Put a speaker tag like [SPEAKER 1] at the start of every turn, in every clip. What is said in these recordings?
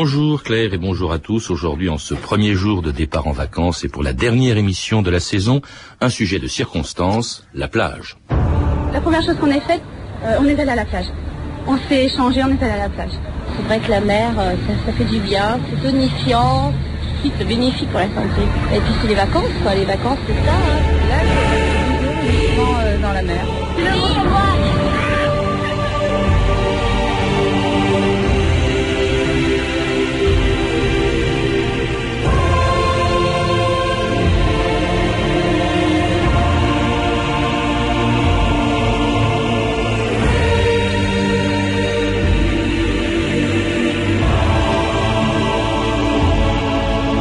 [SPEAKER 1] Bonjour Claire et bonjour à tous. Aujourd'hui, en ce premier jour de départ en vacances et pour la dernière émission de la saison, un sujet de circonstance, la plage.
[SPEAKER 2] La première chose qu'on a faite, euh, on est allé à la plage. On s'est échangé, on est allé à la plage.
[SPEAKER 3] C'est vrai que la mer, euh, ça, ça fait du bien, c'est tonifiant, c'est bénéfique pour la santé. Et puis c'est les vacances, quoi. Les vacances, c'est ça. Hein. Là, c'est euh, dans la mer.
[SPEAKER 1] «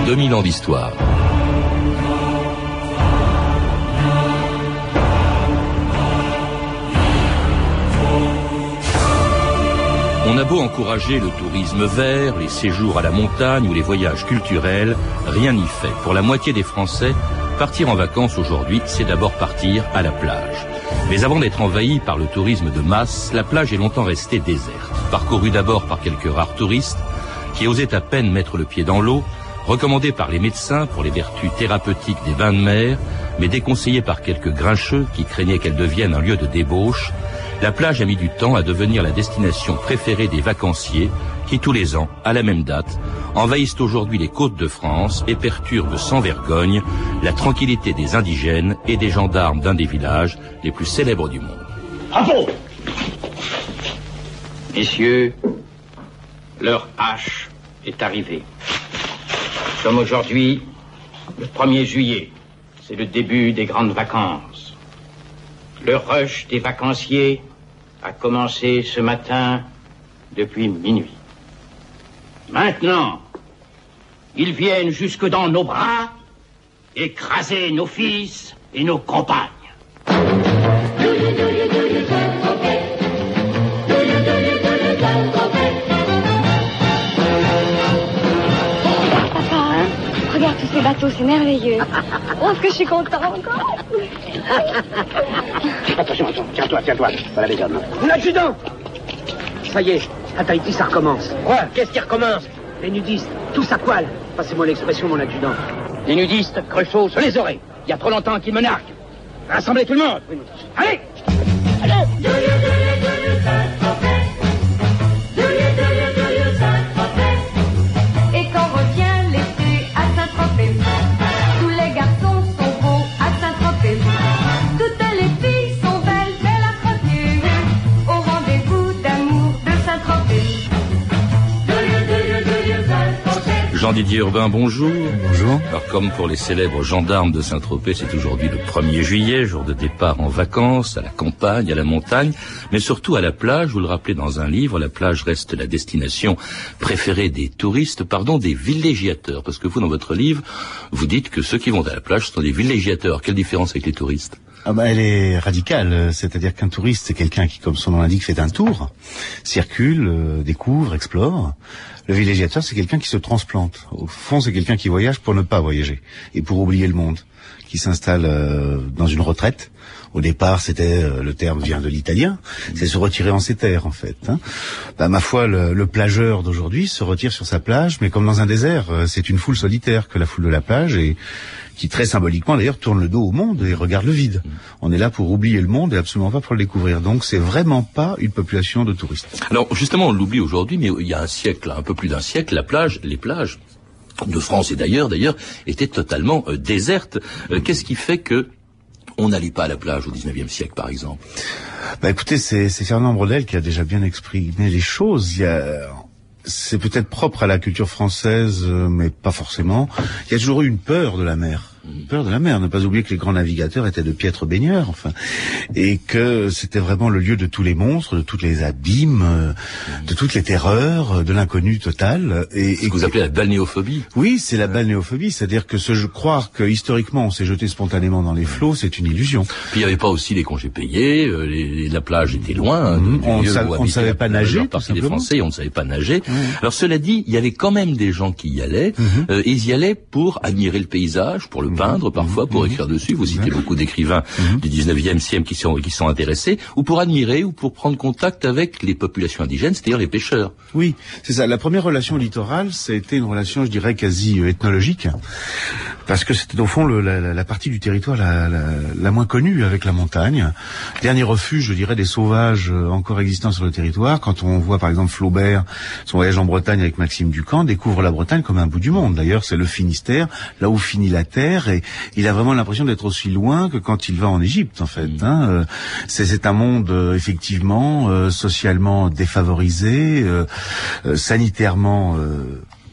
[SPEAKER 1] 2000 ans d'histoire. On a beau encourager le tourisme vert, les séjours à la montagne ou les voyages culturels, rien n'y fait. Pour la moitié des Français, partir en vacances aujourd'hui, c'est d'abord partir à la plage. Mais avant d'être envahi par le tourisme de masse, la plage est longtemps restée déserte. Parcourue d'abord par quelques rares touristes, qui osaient à peine mettre le pied dans l'eau, recommandée par les médecins pour les vertus thérapeutiques des bains de mer, mais déconseillée par quelques grincheux qui craignaient qu'elle devienne un lieu de débauche, la plage a mis du temps à devenir la destination préférée des vacanciers qui, tous les ans, à la même date, envahissent aujourd'hui les côtes de France et perturbent sans vergogne la tranquillité des indigènes et des gendarmes d'un des villages les plus célèbres du monde.
[SPEAKER 4] Bravo Messieurs, leur hache est arrivée. Nous sommes aujourd'hui le 1er juillet. C'est le début des grandes vacances. Le rush des vacanciers a commencé ce matin depuis minuit. Maintenant, ils viennent jusque dans nos bras écraser nos fils et nos compagnes.
[SPEAKER 3] Tous ces bateaux, c'est merveilleux. Oh, est-ce que je suis content encore
[SPEAKER 5] Attention, attention, tiens-toi, tiens-toi. Voilà les hommes. L'adjudant Ça y est, à Tahiti, ça recommence.
[SPEAKER 4] Quoi Qu'est-ce qui recommence
[SPEAKER 5] Les nudistes, tous à poil. Passez-moi l'expression, mon adjudant.
[SPEAKER 4] Les nudistes, Cruchot, se les oreilles. Il y a trop longtemps qu'ils me narguent. Rassemblez tout le monde. Allez
[SPEAKER 1] Jean-Didier Urbain, bonjour.
[SPEAKER 6] Bonjour.
[SPEAKER 1] Alors comme pour les célèbres gendarmes de Saint-Tropez, c'est aujourd'hui le 1er juillet, jour de départ en vacances, à la campagne, à la montagne, mais surtout à la plage. Vous le rappelez dans un livre, la plage reste la destination préférée des touristes, pardon, des villégiateurs. Parce que vous, dans votre livre, vous dites que ceux qui vont à la plage sont des villégiateurs. Quelle différence avec les touristes?
[SPEAKER 6] Ah bah, elle est radicale, c'est-à-dire qu'un touriste, c'est quelqu'un qui, comme son nom l'indique, fait un tour, circule, euh, découvre, explore. Le villégiateur, c'est quelqu'un qui se transplante. Au fond, c'est quelqu'un qui voyage pour ne pas voyager et pour oublier le monde, qui s'installe euh, dans une retraite. Au départ, c'était euh, le terme vient de l'italien, c'est se retirer en ses terres en fait. hein. Bah, ma foi, le, le plageur d'aujourd'hui se retire sur sa plage, mais comme dans un désert, c'est une foule solitaire que la foule de la plage et qui très symboliquement d'ailleurs tourne le dos au monde et regarde le vide. On est là pour oublier le monde et absolument pas pour le découvrir. Donc c'est vraiment pas une population de touristes.
[SPEAKER 1] Alors justement, on l'oublie aujourd'hui, mais il y a un siècle, un peu plus d'un siècle, la plage, les plages de France et d'ailleurs, d'ailleurs, étaient totalement euh, désertes. Euh, Qu'est-ce qui fait que on n'allait pas à la plage au 19e siècle, par exemple?
[SPEAKER 6] Bah écoutez, c'est c'est Fernand Brodel qui a déjà bien exprimé les choses. Il y a c'est peut-être propre à la culture française, euh, mais pas forcément. Il y a toujours eu une peur de la mer. Peur de la mer. Ne pas oublier que les grands navigateurs étaient de piètres baigneurs, enfin, et que c'était vraiment le lieu de tous les monstres, de tous les abîmes, euh, de toutes les terreurs, euh, de l'inconnu total. Et,
[SPEAKER 1] Ce que vous appelez la balnéophobie.
[SPEAKER 6] oui, c'est la balnéophobie, c'est-à-dire que je- croire que historiquement on s'est jeté spontanément dans les flots, c'est une illusion.
[SPEAKER 1] Puis il n'y avait pas aussi les congés payés, euh, les- les- la plage était loin. du
[SPEAKER 6] On ne savait pas nager,
[SPEAKER 1] des. Français, on ne savait pas nager. Alors cela dit, il y avait quand même des gens qui y allaient,
[SPEAKER 6] Mhm.
[SPEAKER 1] euh, et ils y allaient pour admirer le paysage, pour le peindre parfois, pour écrire dessus. Vous citez beaucoup d'écrivains du 19e siècle qui sont, qui sont intéressés, ou pour admirer, ou pour prendre contact avec les populations indigènes, c'est-à-dire les pêcheurs.
[SPEAKER 6] Oui, c'est ça. La première relation au littoral, ça a été une relation, je dirais, quasi euh, ethnologique, parce que c'était au fond le- la, la- la partie du territoire la, la- la moins connue avec la montagne. Dernier refuge, je dirais, des sauvages euh, encore existants sur le territoire. Quand on voit par exemple Flaubert, son voyage en Bretagne avec Maxime Ducamp, découvre la Bretagne comme un bout du monde. D'ailleurs, c'est le Finistère, là où finit la terre, et il a vraiment l'impression d'être aussi loin que quand il va en Égypte, en fait. hein. Euh, C'est un monde euh, effectivement euh, socialement défavorisé, euh, euh, sanitairement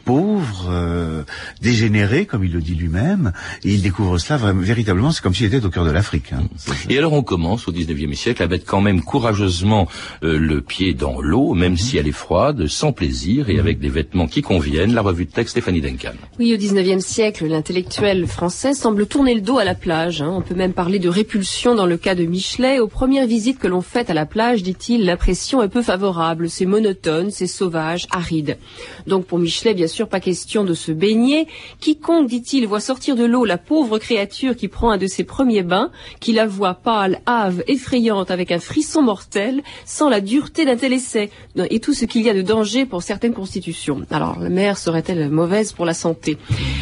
[SPEAKER 6] pauvre, euh, dégénéré, comme il le dit lui-même, et il découvre cela vraiment, véritablement, c'est comme s'il était au cœur de l'Afrique. hein.
[SPEAKER 1] Et alors on commence au 19e siècle à mettre quand même courageusement euh, le pied dans l'eau, même si elle est froide, sans plaisir et avec des vêtements qui conviennent. La revue de texte Stéphanie Duncan.
[SPEAKER 7] Oui, au XIXe siècle, l'intellectuel français semble tourner le dos à la plage. hein. On peut même parler de répulsion dans le cas de Michelet. Aux premières visites que l'on fait à la plage, dit-il, l'impression est peu favorable. C'est monotone, c'est sauvage, aride. Donc pour Michelet, bien sûr, pas question de se baigner. Quiconque, dit-il, voit sortir de l'eau la pauvre créature qui prend un de ses premiers bains, qui la voit pâle, hâve, effrayante, avec un frisson mortel, sans la dureté d'un tel essai, et tout ce qu'il y a de danger pour certaines constitutions. Alors, la mer serait-elle mauvaise pour la santé?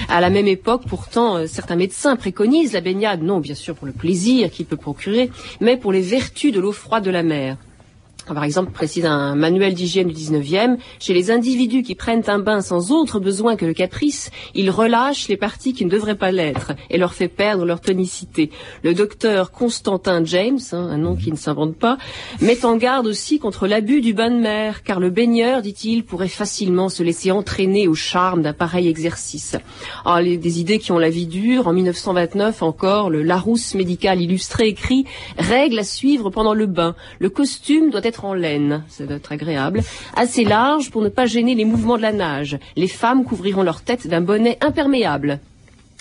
[SPEAKER 7] À la même époque, pourtant, euh, certains médecins préconisent la baignade, non bien sûr pour le plaisir qu'il peut procurer, mais pour les vertus de l'eau froide de la mer. Par exemple, précise un manuel d'hygiène du 19e, chez les individus qui prennent un bain sans autre besoin que le caprice, ils relâchent les parties qui ne devraient pas l'être et leur fait perdre leur tonicité. Le docteur Constantin James, hein, un nom qui ne s'invente pas, met en garde aussi contre l'abus du bain de mer, car le baigneur, dit-il, pourrait facilement se laisser entraîner au charme d'un pareil exercice. Les- des idées qui ont la vie dure, en 1929 encore, le Larousse médical illustré écrit « Règle à suivre pendant le bain. Le costume doit être en laine, ça doit être agréable, assez large pour ne pas gêner les mouvements de la nage. Les femmes couvriront leur tête d'un bonnet imperméable.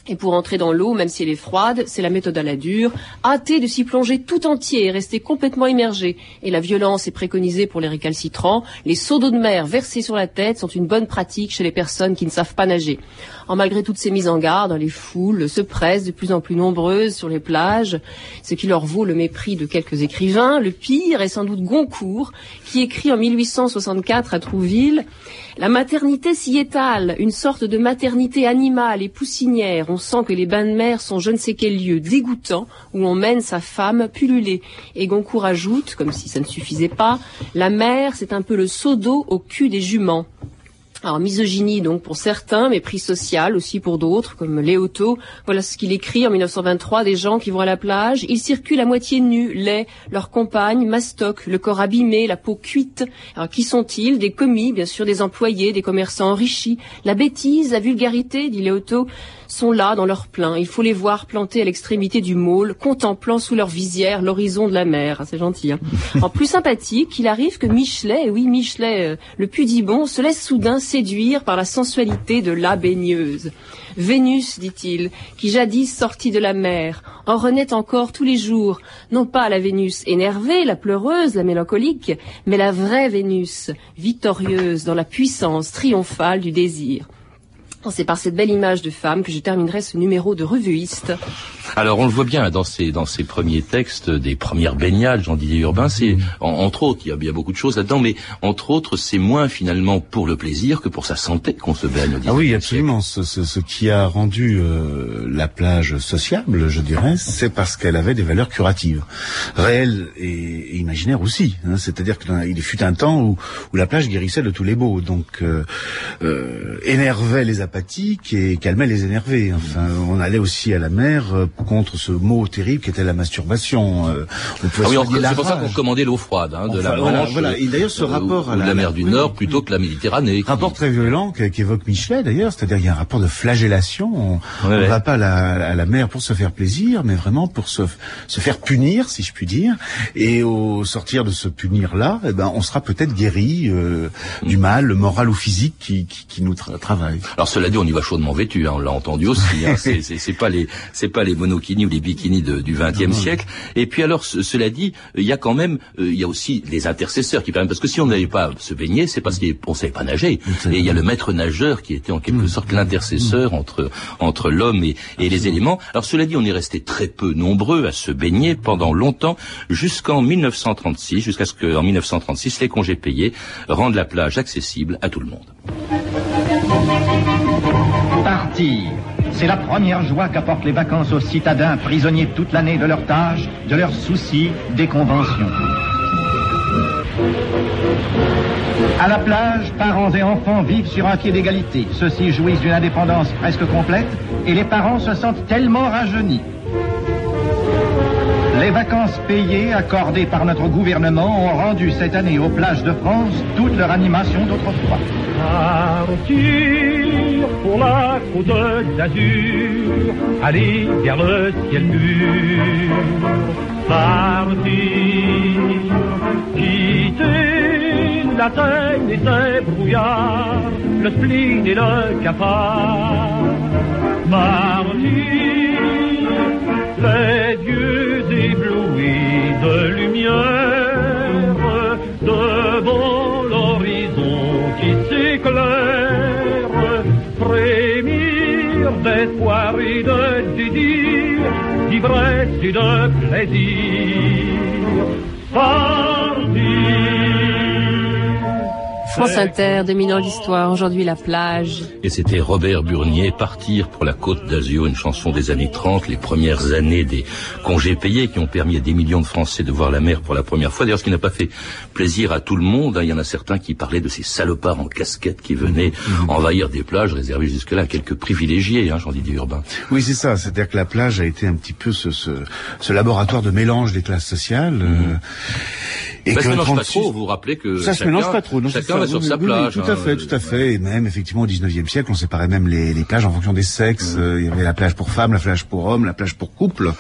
[SPEAKER 7] Et pour entrer dans l'eau, même si elle est froide, c'est la méthode à la dure, hâter de s'y plonger tout entier et rester complètement immergé. Et la violence est préconisée pour les récalcitrants. Les seaux d'eau de mer versés sur la tête sont une bonne pratique chez les personnes qui ne savent pas nager. En malgré toutes ces mises en garde, les foules se pressent de plus en plus nombreuses sur les plages, ce qui leur vaut le mépris de quelques écrivains. Le pire est sans doute Goncourt, qui écrit en 1864 à Trouville La maternité s'y étale, une sorte de maternité animale et poussinière. On sent que les bains de mer sont je ne sais quel lieu dégoûtant où on mène sa femme pullulée. Et Goncourt ajoute, comme si ça ne suffisait pas, la mer, c'est un peu le seau d'eau au cul des juments. Alors misogynie donc pour certains, mépris social aussi pour d'autres, comme Léoto. Voilà ce qu'il écrit en 1923 des gens qui vont à la plage. Ils circulent à moitié nus, laids, leurs compagnes mastoc, le corps abîmé, la peau cuite. Alors qui sont-ils? Des commis, bien sûr, des employés, des commerçants enrichis. La bêtise, la vulgarité, dit Léoto, sont là dans leur plein. Il faut les voir plantés à l'extrémité du môle, contemplant sous leur visière l'horizon de la mer. Ah, C'est gentil. Hein en plus sympathique, il arrive que Michelet, et oui Michelet, euh, le pudibond, se laisse soudain séduire par la sensualité de la baigneuse. Vénus, dit-il, qui jadis sortit de la mer, en renaît encore tous les jours, non pas la Vénus énervée, la pleureuse, la mélancolique, mais la vraie Vénus, victorieuse dans la puissance triomphale du désir. C'est par cette belle image de femme que je terminerai ce numéro de revuiste.
[SPEAKER 1] Alors on le voit bien dans ces dans ces premiers textes des premières baignades, Jean Didier Urbain, c'est en- entre autres, il y a bien beaucoup de choses là-dedans, mais entre autres, c'est moins finalement pour le plaisir que pour sa santé qu'on se baigne.
[SPEAKER 6] Ah oui,
[SPEAKER 1] 19e
[SPEAKER 6] absolument. Ce, ce- ce qui a rendu euh, la plage sociable, je dirais, c'est parce qu'elle avait des valeurs curatives, réelles et, et imaginaires aussi. hein. C'est-à-dire qu'il fut un temps où, où la plage guérissait de tous les maux, donc euh, euh, énervait les apathiques et calmait les énervés. Enfin, on allait aussi à la mer euh, contre ce mot terrible qui était la masturbation. Euh, on pouvait
[SPEAKER 1] Ah oui, c'est pour ça qu'on commandait l'eau froide hein, de
[SPEAKER 6] Enfin,
[SPEAKER 1] la Manche,
[SPEAKER 6] voilà. Et d'ailleurs, ce
[SPEAKER 1] euh,
[SPEAKER 6] rapport à la-
[SPEAKER 1] la mer du
[SPEAKER 6] oui,
[SPEAKER 1] Nord plutôt que la Méditerranée. qui-
[SPEAKER 6] Rapport très violent que- qu'évoque Michelet d'ailleurs, c'est-à-dire il y a un rapport de flagellation. On
[SPEAKER 1] Ouais,
[SPEAKER 6] ne
[SPEAKER 1] ouais.
[SPEAKER 6] va pas à la, à la mer pour se faire plaisir, mais vraiment pour se, se faire punir, si je puis dire. Et au sortir de ce punir-là, eh ben, on sera peut-être guéri euh, du mal, moral ou physique qui, qui, qui nous tra- travaille.
[SPEAKER 1] Alors cela cela dit, on y va chaudement vêtu, hein, on l'a entendu aussi. Hein, c'est- pas les, c'est pas les monokinis ou les bikinis de- du XXe siècle. Et puis alors, ce- cela dit, il y a quand même, euh, il y a aussi les intercesseurs qui permettent, parce que si on n'avait pas se baigner, c'est parce qu'on savait pas nager. Et il y a le maître nageur qui était en quelque sorte l'intercesseur entre entre l'homme et, et les éléments. Alors cela dit, on est resté très peu nombreux à se baigner pendant longtemps, jusqu'en 1936, jusqu'à ce qu'en 1936 les congés payés rendent la plage accessible à tout le monde.
[SPEAKER 8] C'est la première joie qu'apportent les vacances aux citadins prisonniers toute l'année de leurs tâches, de leurs soucis, des conventions. À la plage, parents et enfants vivent sur un pied d'égalité. Ceux-ci jouissent d'une indépendance presque complète et les parents se sentent tellement rajeunis. Les vacances payées accordées par notre gouvernement ont rendu cette année aux plages de France toute leur animation d'autrefois.
[SPEAKER 9] Partir pour la côte d'Azur, aller vers le ciel pur. Partir, quitter la teigne et ses brouillards, le spleen et le cafard. Partir, les yeux éblouis de lumière, frémir d'espoir et de désir, d'ivresse et de plaisir. Partir.
[SPEAKER 7] France Inter, dominant l'histoire, aujourd'hui la plage.
[SPEAKER 1] Et c'était Robert Burnier, Partir pour la Côte d'Azur, une chanson des années 30, les premières années des congés payés qui ont permis à des millions de Français de voir la mer pour la première fois. D'ailleurs, ce qui n'a pas fait plaisir à tout le monde, hein. il y en a certains qui parlaient de ces salopards en casquette qui venaient envahir des plages réservées jusque-là à quelques privilégiés, hein, Jean-Didier Urbain.
[SPEAKER 6] Oui, c'est ça. C'est-à-dire que la plage a été un petit peu ce, ce, ce laboratoire de mélange des classes sociales. euh, et
[SPEAKER 1] Bah,
[SPEAKER 6] que
[SPEAKER 1] ça se mélange pas
[SPEAKER 6] 36
[SPEAKER 1] trop, vous vous rappelez que
[SPEAKER 6] Ça se
[SPEAKER 1] chacun-
[SPEAKER 6] mélange pas trop. Non,
[SPEAKER 1] chacun
[SPEAKER 6] ça.
[SPEAKER 1] va sur
[SPEAKER 6] Oui,
[SPEAKER 1] sa
[SPEAKER 6] oui,
[SPEAKER 1] plage.
[SPEAKER 6] tout à
[SPEAKER 1] hein.
[SPEAKER 6] fait, tout à fait. Et même effectivement au 19e siècle, on séparait même les, les plages en fonction des sexes. Euh, il y avait la plage pour femmes, la plage pour hommes, la plage pour couple.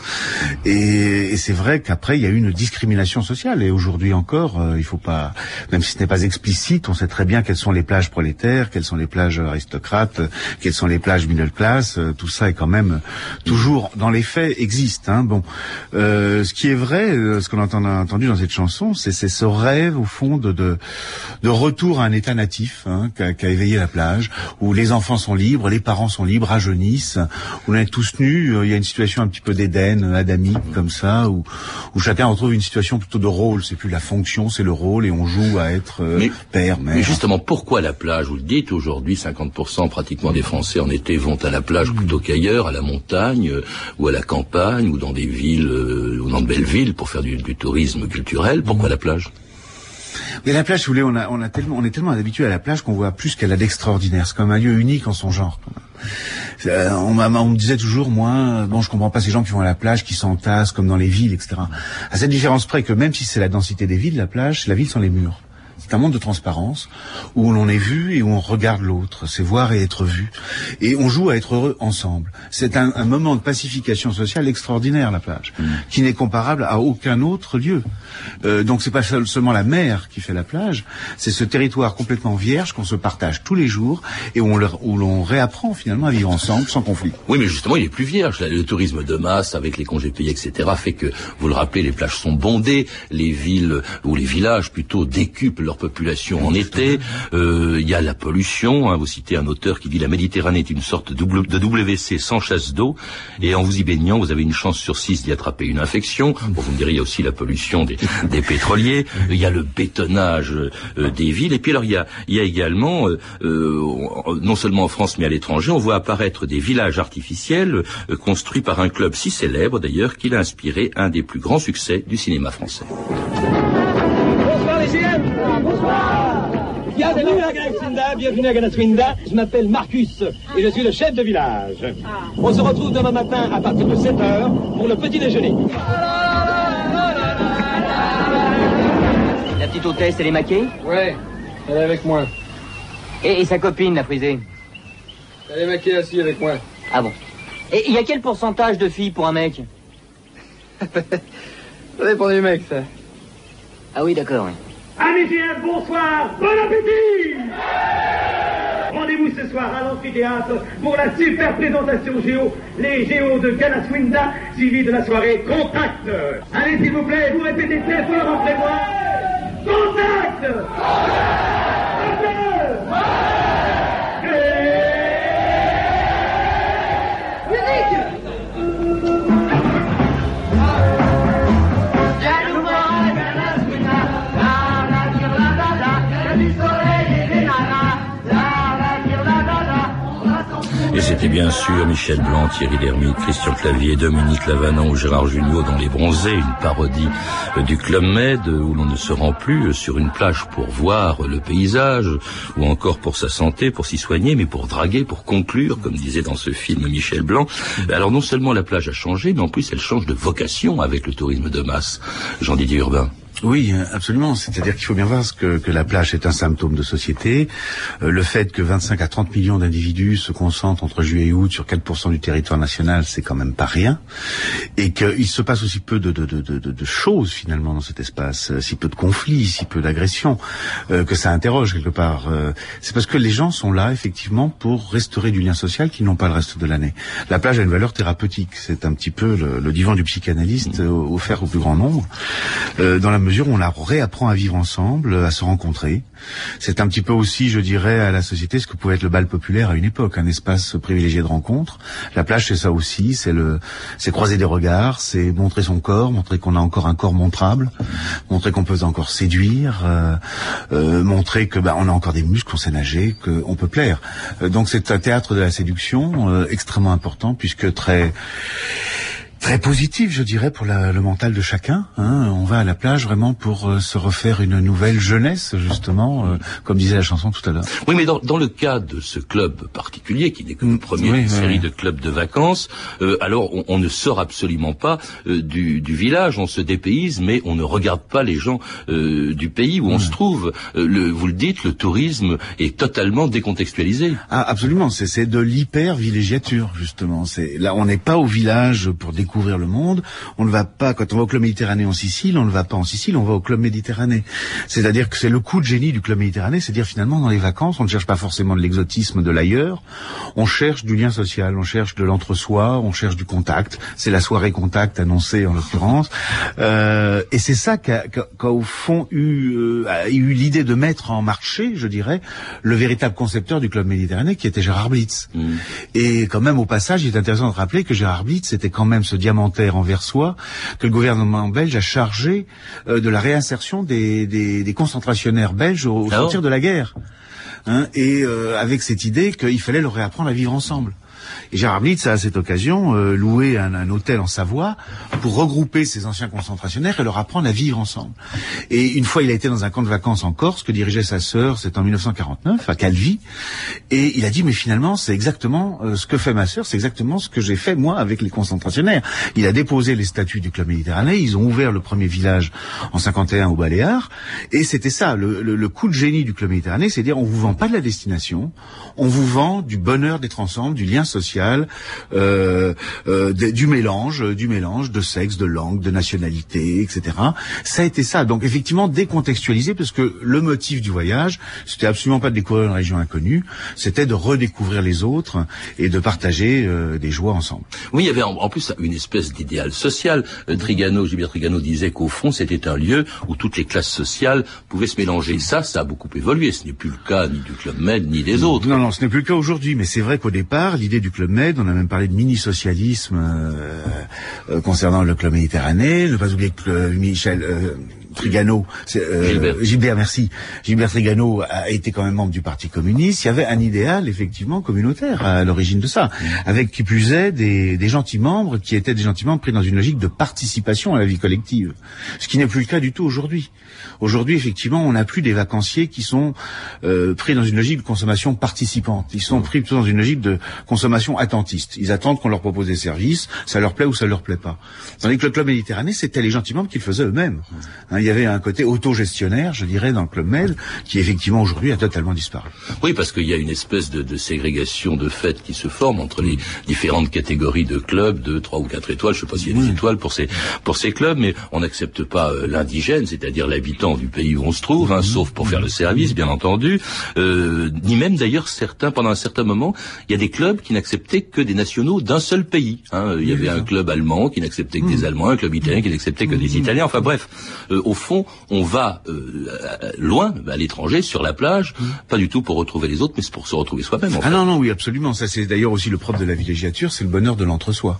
[SPEAKER 6] Et, et c'est vrai qu'après il y a eu une discrimination sociale. Et aujourd'hui encore, euh, il faut pas, même si ce n'est pas explicite, on sait très bien quelles sont les plages prolétaires, quelles sont les plages aristocrates, quelles sont les plages middle class. euh, Tout ça est quand même toujours dans les faits existe. Hein. Bon, euh, ce qui est vrai, euh, ce qu'on a entendu dans cette chanson, c'est ce rêve au fond de de, de retour à un état natif hein, qu'a qu'a éveillé la plage, où les enfants sont libres, les parents sont libres, rajeunissent, où on est tous nus. euh, Il y a une situation un petit peu d'Éden, adamique comme ça, où où chacun retrouve une situation plutôt de rôle. C'est plus la fonction, c'est le rôle, et on joue à être euh,
[SPEAKER 1] Mais-
[SPEAKER 6] père, mère.
[SPEAKER 1] Mais justement, pourquoi la plage Vous le dites, aujourd'hui, 50% pratiquement des Français en été vont à la plage plutôt qu'ailleurs, à la montagne, euh, ou à la campagne, ou dans des villes, euh, ou dans de belles villes, pour faire du, du tourisme culturel? Pourquoi la plage?
[SPEAKER 6] Mais la plage, vous voulez, on, est tellement habitué à la plage qu'on voit plus qu'elle a d'extraordinaire. C'est comme un lieu unique en son genre. Euh, on, me disait toujours, moi, bon, je comprends pas ces gens qui vont à la plage, qui s'entassent comme dans les villes, etc. À cette différence près que même si c'est la densité des villes, la plage, la ville sans les murs. C'est un monde de transparence où l'on est vu et où on regarde l'autre. C'est voir et être vu. Et on joue à être heureux ensemble. C'est un, un moment de pacification sociale extraordinaire, la plage, qui n'est comparable à aucun autre lieu. Euh, donc c'est pas seul- seulement la mer qui fait la plage, c'est ce territoire complètement vierge qu'on se partage tous les jours et où on où l'on réapprend finalement à vivre ensemble sans conflit.
[SPEAKER 1] Oui, mais justement, il est plus vierge. Le tourisme de masse, avec les congés payés, etc., fait que, vous le rappelez, les plages sont bondées, les villes, ou les villages plutôt, décuplent leur population en été. Euh, Il y a la pollution. hein. Vous citez un auteur qui dit la Méditerranée est une sorte de WC sans chasse d'eau. Et en vous y baignant, vous avez une chance sur six d'y attraper une infection. Vous me direz, il y a aussi la pollution des, pétroliers. Il y a le bétonnage euh, des villes. Et puis alors, il y a, également, euh, non seulement en France, mais à l'étranger, on voit apparaître des villages artificiels construits par un club si célèbre d'ailleurs qu'il a inspiré un des plus grands succès du cinéma français.
[SPEAKER 10] Bonsoir les CM Bonsoir Bienvenue à Galaxinda, bienvenue à Galaxinda. Je m'appelle Marcus et je suis le chef de village. On se retrouve demain matin à partir de 7h pour le petit déjeuner.
[SPEAKER 11] La petite hôtesse, elle est maquée
[SPEAKER 10] Ouais, elle est avec moi.
[SPEAKER 11] et, et sa copine, la frisée
[SPEAKER 10] Elle est maquée assise avec moi.
[SPEAKER 11] Ah bon Et il y a quel pourcentage de filles pour un mec
[SPEAKER 10] Ça dépend du mec, ça.
[SPEAKER 11] Ah oui, d'accord, oui.
[SPEAKER 9] Amis géants, bonsoir, bon appétit Rendez-vous ce soir à l'amphithéâtre pour la super présentation Géo, les Géos de Galaswinda, suivi de la soirée Contact. Allez, s'il vous plaît, vous répétez très fort après moi. Contact
[SPEAKER 1] c'était bien sûr Michel Blanc, Thierry Lhermitte, Christian Clavier, Dominique Lavanant ou Gérard Jugnot dans Les Bronzés, une parodie euh, du Club Med euh, où l'on ne se rend plus euh, sur une plage pour voir le paysage ou encore pour sa santé, pour s'y soigner, mais pour draguer, pour conclure, comme disait dans ce film Michel Blanc. Alors non seulement la plage a changé, mais en plus elle change de vocation avec le tourisme de masse. Jean-Didier Urbain.
[SPEAKER 6] Oui, absolument. C'est-à-dire qu'il faut bien voir que, que la plage est un symptôme de société. Euh, le fait que 25 à 30 millions d'individus se concentrent entre juillet et août sur 4% du territoire national, c'est quand même pas rien. Et qu'il se passe aussi peu de, de, de, de, choses finalement dans cet espace, si peu de conflits, si peu d'agressions, euh, que ça interroge quelque part. Euh, c'est parce que les gens sont là effectivement pour restaurer du lien social qu'ils n'ont pas le reste de l'année. La plage a une valeur thérapeutique. C'est un petit peu le, le divan du psychanalyste euh, offert au plus grand nombre. Euh, dans la mesure on la réapprend à vivre ensemble, à se rencontrer. C'est un petit peu aussi, je dirais, à la société ce que pouvait être le bal populaire à une époque, un espace privilégié de rencontre. La plage, c'est ça aussi, c'est le, c'est croiser des regards, c'est montrer son corps, montrer qu'on a encore un corps montrable, montrer qu'on peut encore séduire, euh, euh, montrer que bah, on a encore des muscles, on sait nager, qu'on peut plaire. Euh, donc c'est un théâtre de la séduction euh, extrêmement important puisque très très positif, je dirais, pour la- le mental de chacun. hein. On va à la plage vraiment pour euh, se refaire une nouvelle jeunesse, justement, euh, comme disait la chanson tout à l'heure.
[SPEAKER 1] Oui, mais dans, dans le cas de ce club particulier, qui n'est que le premier
[SPEAKER 6] oui,
[SPEAKER 1] série
[SPEAKER 6] oui.
[SPEAKER 1] de clubs de vacances, euh, alors on, on ne sort absolument pas euh, du, du village, on se dépayse, mais on ne regarde pas les gens euh, du pays où on se trouve. Euh, le, vous le dites, le tourisme est totalement décontextualisé.
[SPEAKER 6] Ah, absolument, c'est de l'hyper-villégiature, justement. Là, on n'est pas au village pour découvrir le monde. On ne va pas, quand on va au Club Méditerranée en Sicile, on ne va pas en Sicile, on va au Club Méditerranée. C'est-à-dire que c'est le coup de génie du Club Méditerranée, c'est-à-dire finalement, dans les vacances, on ne cherche pas forcément de l'exotisme de l'ailleurs, on cherche du lien social, on cherche de l'entre-soi, on cherche du contact. C'est la soirée contact annoncée, en l'occurrence. Euh, et c'est ça qu'a, qu'a- qu'a, au fond eu, euh, a eu l'idée de mettre en marché, je dirais, le véritable concepteur du Club Méditerranée, qui était Gérard Blitz. Et quand même, au passage, il est intéressant de rappeler que Gérard Blitz c'était quand même ce diamantaire anversois que le gouvernement belge a chargé euh, de la réinsertion des, des, des concentrationnaires belges au, au
[SPEAKER 1] Ah
[SPEAKER 6] sortir de la guerre. Hein, et euh, avec cette idée qu'il fallait leur réapprendre à vivre ensemble. Et Gérard Blitz a à cette occasion euh, loué un, un hôtel en Savoie pour regrouper ces anciens concentrationnaires et leur apprendre à vivre ensemble. Et une fois, il a été dans un camp de vacances en Corse que dirigeait sa sœur, c'est en 1949, à Calvi, et il a dit mais finalement c'est exactement euh, ce que fait ma sœur, c'est exactement ce que j'ai fait moi avec les concentrationnaires. Il a déposé les statuts du club méditerranéen, ils ont ouvert le premier village en 51 au Baléares, et c'était ça le, le- le coup de génie du club méditerranéen, c'est dire on vous vend pas de la destination, on vous vend du bonheur d'être ensemble, du lien social, euh, euh, de- du mélange, du mélange de sexe, de langue, de nationalité, etc. Ça a été ça. Donc effectivement décontextualisé parce que le motif du voyage, c'était absolument pas de découvrir une région inconnue, c'était de redécouvrir les autres et de partager euh, des joies ensemble.
[SPEAKER 1] Oui, il y avait en, en plus une espèce d'idéal social. Euh, Trigano, Gilbert Trigano disait qu'au fond, c'était un lieu où toutes les classes sociales pouvaient se mélanger. Ça, ça a beaucoup évolué. Ce n'est plus le cas ni du Club Med, ni des autres.
[SPEAKER 6] Non, non, ce n'est plus le cas aujourd'hui, mais c'est vrai qu'au départ, l'idée du Club Med, on a même parlé de mini-socialisme euh, euh, concernant le Club Méditerranée, ne pas oublier que euh, Michel Trigano, euh,
[SPEAKER 1] Gilbert.
[SPEAKER 6] merci, Gilbert Trigano a été quand même membre du Parti communiste. Il y avait un idéal effectivement communautaire à l'origine de ça, avec qui plus est des, des gentils membres qui étaient des gentils membres pris dans une logique de participation à la vie collective, ce qui n'est plus le cas du tout aujourd'hui. Aujourd'hui, effectivement, on n'a plus des vacanciers qui sont euh, pris dans une logique de consommation participante. Ils sont pris plutôt dans une logique de consommation attentiste. Ils attendent qu'on leur propose des services, ça leur plaît ou ça leur plaît pas. Tandis que le club méditerranéen, c'était les gentils membres qui le faisaient eux-mêmes. Hein, il y avait un côté autogestionnaire, je dirais, dans le Club Med, qui effectivement aujourd'hui a totalement disparu.
[SPEAKER 1] Oui, parce qu'il y a une espèce de, de ségrégation de fait qui se forme entre les différentes catégories de clubs, de trois ou quatre étoiles. Je sais pas s'il y a des étoiles pour ces pour ces clubs, mais on n'accepte pas euh, l'indigène, c'est-à-dire l'habitant du pays où on se trouve, hein, sauf pour faire le service, bien entendu. Euh, ni même d'ailleurs certains, pendant un certain moment, il y a des clubs qui n'acceptaient que des nationaux d'un seul pays. hein. Il y avait un club allemand qui n'acceptait que des Allemands, un club italien qui n'acceptait que des Italiens. Enfin bref, euh, au fond, on va euh, loin, à l'étranger, sur la plage, pas du tout pour retrouver les autres, mais c'est pour se retrouver soi-même.
[SPEAKER 6] Ah
[SPEAKER 1] fait.
[SPEAKER 6] non, non, oui, absolument. Ça, c'est d'ailleurs aussi le propre de la villégiature, c'est le bonheur de l'entre-soi.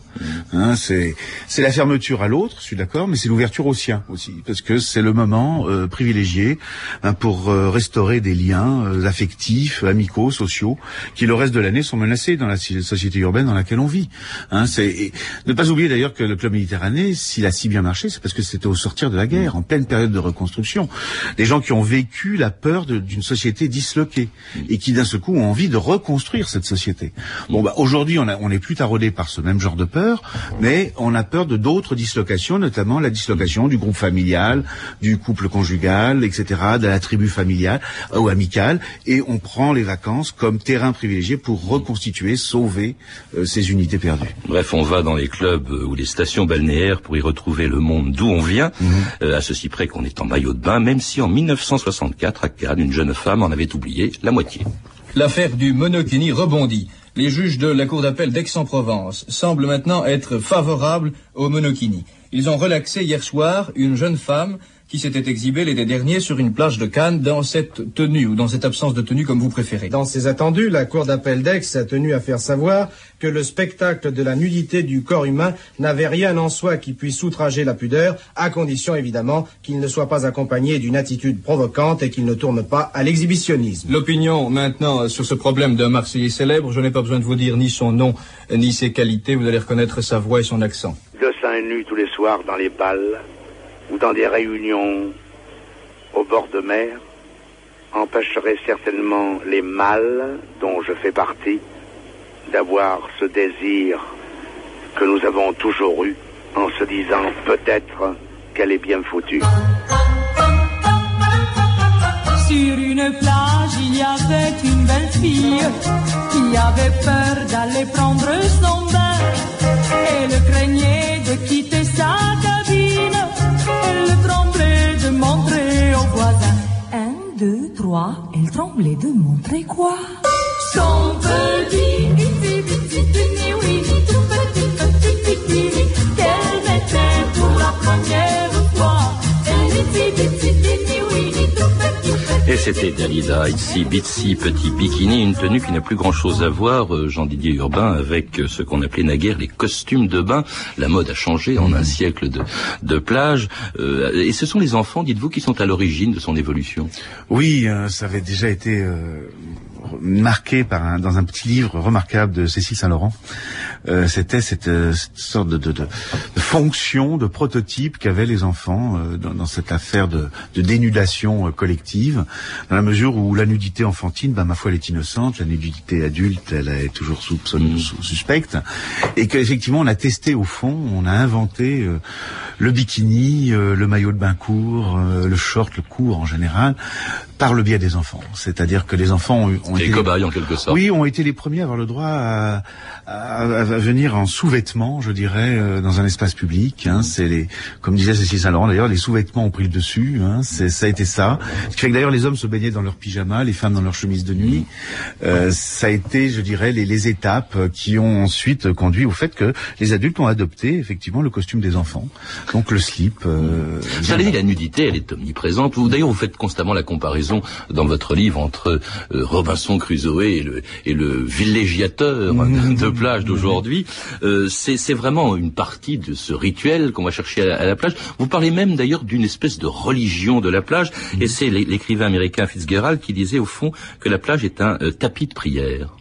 [SPEAKER 6] Hein, c'est c'est la fermeture à l'autre, je suis d'accord, mais c'est l'ouverture au sien aussi, parce que c'est le moment euh, privilégié hein, pour euh, restaurer des liens euh, affectifs, amicaux, sociaux, qui le reste de l'année sont menacés dans la société urbaine dans laquelle on vit. Hein, c'est ne pas oublier d'ailleurs que le club Méditerranée, s'il a si bien marché, c'est parce que c'était au sortir de la guerre, en pleine période de reconstruction. Des gens qui ont vécu la peur d'une société disloquée et qui d'un seul coup ont envie de reconstruire cette société. Bon, bah aujourd'hui, on, a- on est plus taraudé par ce même genre de peur, mais on a peur de d'autres dislocations, notamment la dislocation du groupe familial, du couple conjugal, etc., de la tribu familiale euh, ou amicale, et on prend les vacances comme terrain privilégié pour reconstituer, sauver euh, ces unités perdues.
[SPEAKER 1] Bref, on va dans les clubs euh, ou les stations balnéaires pour y retrouver le monde d'où on vient, euh, à ceci près qu'on est en maillot de bain, même si en 1964, à Cannes, une jeune femme en avait oublié la moitié.
[SPEAKER 12] L'affaire du monokini rebondit. Les juges de la Cour d'appel d'Aix-en-Provence semblent maintenant être favorables au monokini. Ils ont relaxé hier soir une jeune femme qui s'était exhibée l'été dernier sur une plage de Cannes dans cette tenue ou dans cette absence de tenue comme vous préférez.
[SPEAKER 13] Dans ses attendus, la Cour d'appel d'Aix a tenu à faire savoir que le spectacle de la nudité du corps humain n'avait rien en soi qui puisse outrager la pudeur, à condition évidemment qu'il ne soit pas accompagné d'une attitude provocante et qu'il ne tourne pas à l'exhibitionnisme.
[SPEAKER 12] L'opinion maintenant sur ce problème d'un Marseillais célèbre, je n'ai pas besoin de vous dire ni son nom ni ses qualités, vous allez reconnaître sa voix et son accent.
[SPEAKER 14] de seins nus tous les soirs dans les balles ou dans des réunions au bord de mer empêcherait certainement les mâles, dont je fais partie, d'avoir ce désir que nous avons toujours eu en se disant peut-être qu'elle est bien foutue.
[SPEAKER 15] Sur une plage, il y avait une belle fille qui avait peur d'aller prendre son bain. Elle craignait de quitter sa cabine. Deux, trois, elle tremblait de montrer quoi?
[SPEAKER 1] Et c'était Dalida, ici, Bitsy, petit bikini, une tenue qui n'a plus grand-chose à voir, euh, Jean-Didier Urbain, avec euh, ce qu'on appelait naguère les costumes de bain. La mode a changé en un siècle de, de plage. Euh, et ce sont les enfants, dites-vous, qui sont à l'origine de son évolution?
[SPEAKER 6] Oui, euh, ça avait déjà été marqué par un, dans un petit livre remarquable de Cécile Saint-Laurent. Euh, C'était cette, euh, cette sorte de, de, de, de fonction, de prototype qu'avaient les enfants euh, dans, dans cette affaire de, de dénudation euh, collective, dans la mesure où la nudité enfantine, bah, ma foi, elle est innocente, la nudité adulte, elle est toujours soupçonnée, sou- suspecte, et qu'effectivement, on a testé au fond, on a inventé euh, le bikini, euh, le maillot de bain court, euh, le short, le court en général, par le biais des enfants. C'est-à-dire que les enfants ont, ont
[SPEAKER 1] Les
[SPEAKER 6] été
[SPEAKER 1] cobayes, en quelque sorte.
[SPEAKER 6] oui, ont été les premiers à avoir le droit à, à- à venir en sous-vêtements, je dirais, euh, dans un espace public. Hein. C'est les, comme disait Cécile Saint-Laurent, d'ailleurs, les sous-vêtements ont pris le dessus. Hein. C'est, ça a été ça. Ce qui fait que d'ailleurs les hommes se baignaient dans leur pyjama, les femmes dans leur chemise de nuit. Euh, ça a été, je dirais, les, les étapes qui ont ensuite conduit au fait que les adultes ont adopté effectivement le costume des enfants, donc le slip. Euh,
[SPEAKER 1] avez dit la nudité, elle est omniprésente. Vous, d'ailleurs, vous faites constamment la comparaison dans votre livre entre euh, Robinson Crusoe et le, et le villégiateur de plage d'aujourd'hui. Euh, c'est vraiment une partie de ce rituel qu'on va chercher à la, à la plage. Vous parlez même d'ailleurs d'une espèce de religion de la plage, et c'est l'é- l'écrivain américain Fitzgerald qui disait au fond que la plage est un euh, tapis de prière.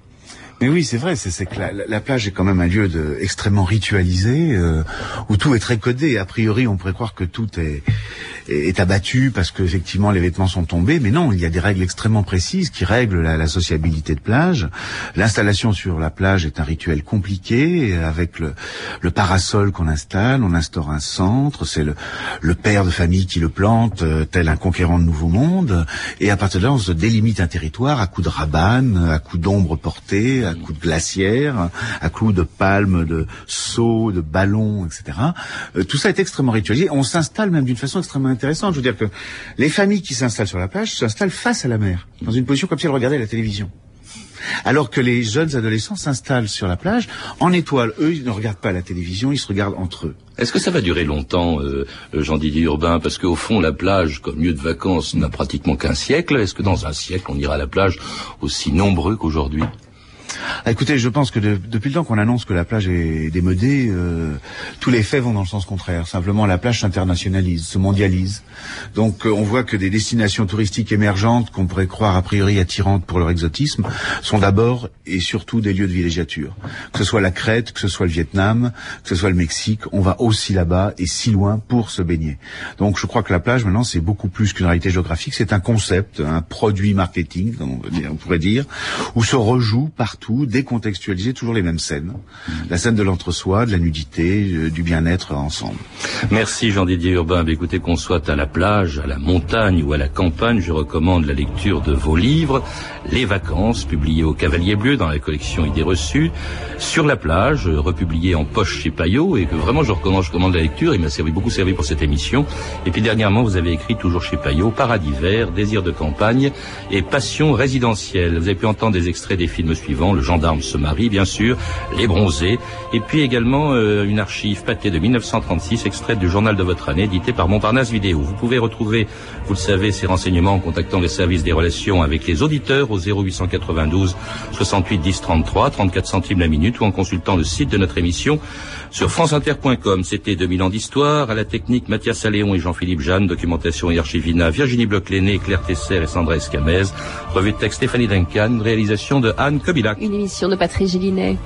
[SPEAKER 6] Mais oui, c'est vrai, c'est que la, la- la plage est quand même un lieu de, extrêmement ritualisé, euh, où tout est très codé. A priori, on pourrait croire que tout est, est abattu parce que effectivement les vêtements sont tombés. Mais non, il y a des règles extrêmement précises qui règlent la, sociabilité de plage. L'installation sur la plage est un rituel compliqué avec le, le parasol qu'on installe. On instaure un centre. C'est le, le père de famille qui le plante, euh, tel un conquérant de nouveau monde. Et à partir de là, on se délimite un territoire à coups de rabane, à coups d'ombre portée, à coups de glacière, à coups de palmes, de seaux, de ballons, etc. Euh, tout ça est extrêmement ritualisé. On s'installe même d'une façon extrêmement intéressante. Je veux dire que les familles qui s'installent sur la plage s'installent face à la mer, dans une position comme si elles regardaient la télévision. Alors que les jeunes adolescents s'installent sur la plage en étoile. Eux, ils ne regardent pas la télévision, ils se regardent entre eux.
[SPEAKER 1] Est-ce que ça va durer longtemps, euh, Jean-Didier Urbain? Parce qu'au fond, la plage, comme lieu de vacances, n'a pratiquement qu'un siècle. Est-ce que dans un siècle, on ira à la plage aussi nombreux qu'aujourd'hui?
[SPEAKER 6] Écoutez, je pense que de- depuis le temps qu'on annonce que la plage est démodée, euh, tous les faits vont dans le sens contraire. Simplement, la plage s'internationalise, se mondialise. Donc, euh, on voit que des destinations touristiques émergentes, qu'on pourrait croire a priori attirantes pour leur exotisme, sont d'abord et surtout des lieux de villégiature. Que ce soit la Crète, que ce soit le Vietnam, que ce soit le Mexique, on va aussi là-bas et si loin pour se baigner. Donc, je crois que la plage, maintenant, c'est beaucoup plus qu'une réalité géographique. C'est un concept, un produit marketing, on, on pourrait dire, où se rejouent partout, décontextualisés, toujours les mêmes scènes. La scène de l'entre-soi, de la nudité, euh, du bien-être ensemble.
[SPEAKER 1] Merci Jean-Didier Urbain. Bah, écoutez, qu'on soit à la plage, à la montagne ou à la campagne, je recommande la lecture de vos livres, Les vacances, publiés au Cavalier Bleu dans la collection Idées reçues, Sur la plage, euh, republié en poche chez Payot, et que vraiment je recommande, je recommande la lecture. Il m'a servi, beaucoup servi pour cette émission. Et puis dernièrement, vous avez écrit toujours chez Payot, Paradis vert, Désir de campagne et Passion résidentielle. Vous avez pu entendre des extraits des films suivants, Le gendarme se marie, bien sûr, Les bronzés, et puis également euh, une archive pâtée de 1936, extraite du journal de votre année, édité par Montparnasse Vidéo. Vous pouvez retrouver, vous le savez, ces renseignements en contactant les services des relations avec les auditeurs au 0892 68 10 33, 34 centimes la minute, ou en consultant le site de notre émission sur franceinter.com. C'était 2000 ans d'histoire, à la technique Mathias Alléon et Jean-Philippe Jeanne, documentation et archivina Virginie Bloch-Léné, Claire Tesser et Sandra Escamez, revue de texte Stéphanie Duncan, réalisation de Anne Kobilac.
[SPEAKER 7] Une émission de Patrice Gélinet.